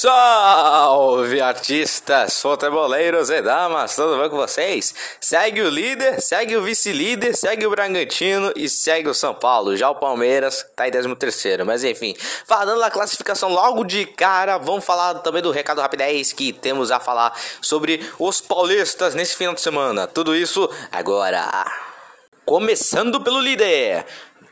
Salve artistas, futeboleiros e damas, tudo bem com vocês? Segue o líder, segue o vice-líder, segue o Bragantino e segue o São Paulo. Já o Palmeiras tá em 13 terceiro, mas enfim. Falando da classificação logo de cara, vamos falar também do recado rapidez que temos a falar sobre os paulistas nesse final de semana. Tudo isso agora. Começando pelo líder.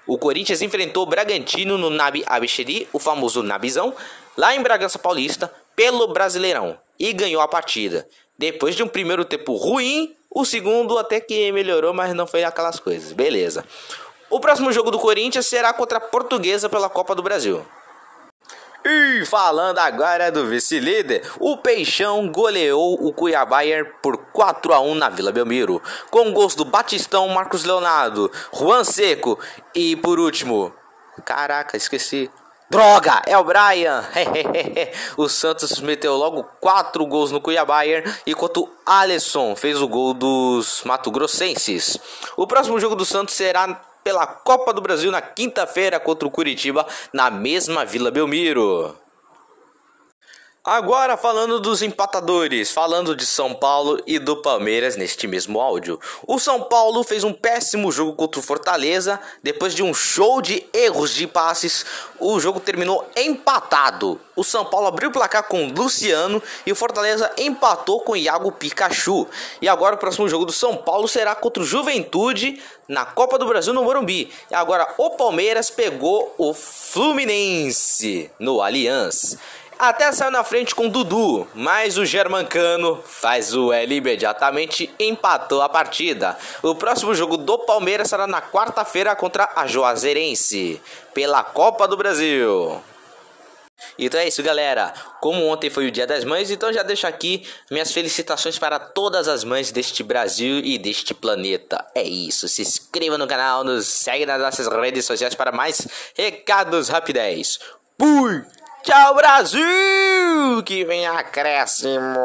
O Corinthians enfrentou o Bragantino no Nabi Abicheri, o famoso Nabizão, lá em Bragança Paulista, pelo Brasileirão, e ganhou a partida. Depois de um primeiro tempo ruim, o segundo até que melhorou, mas não foi aquelas coisas. Beleza. O próximo jogo do Corinthians será contra a Portuguesa pela Copa do Brasil. E falando agora do vice-líder, o Peixão goleou o Cuiabá por 4 a 1 na Vila Belmiro, com gols do Batistão, Marcos Leonardo, Juan Seco e por último, caraca, esqueci. Droga, é o Brian. o Santos meteu logo 4 gols no Cuiabá, enquanto Alisson fez o gol dos Mato Grossenses. O próximo jogo do Santos será pela Copa do Brasil na quinta-feira contra o Curitiba, na mesma Vila Belmiro. Agora falando dos empatadores, falando de São Paulo e do Palmeiras neste mesmo áudio. O São Paulo fez um péssimo jogo contra o Fortaleza, depois de um show de erros de passes, o jogo terminou empatado. O São Paulo abriu o placar com Luciano e o Fortaleza empatou com Iago Pikachu. E agora o próximo jogo do São Paulo será contra o Juventude na Copa do Brasil no Morumbi. E agora o Palmeiras pegou o Fluminense no Allianz. Até saiu na frente com Dudu, mas o Germancano faz o L imediatamente empatou a partida. O próximo jogo do Palmeiras será na quarta-feira contra a Juazeirense, pela Copa do Brasil. Então é isso, galera. Como ontem foi o Dia das Mães, então já deixo aqui minhas felicitações para todas as mães deste Brasil e deste planeta. É isso. Se inscreva no canal, nos segue nas nossas redes sociais para mais recados rapidez. Fui! Tchau, Brasil! Que vem acréscimo!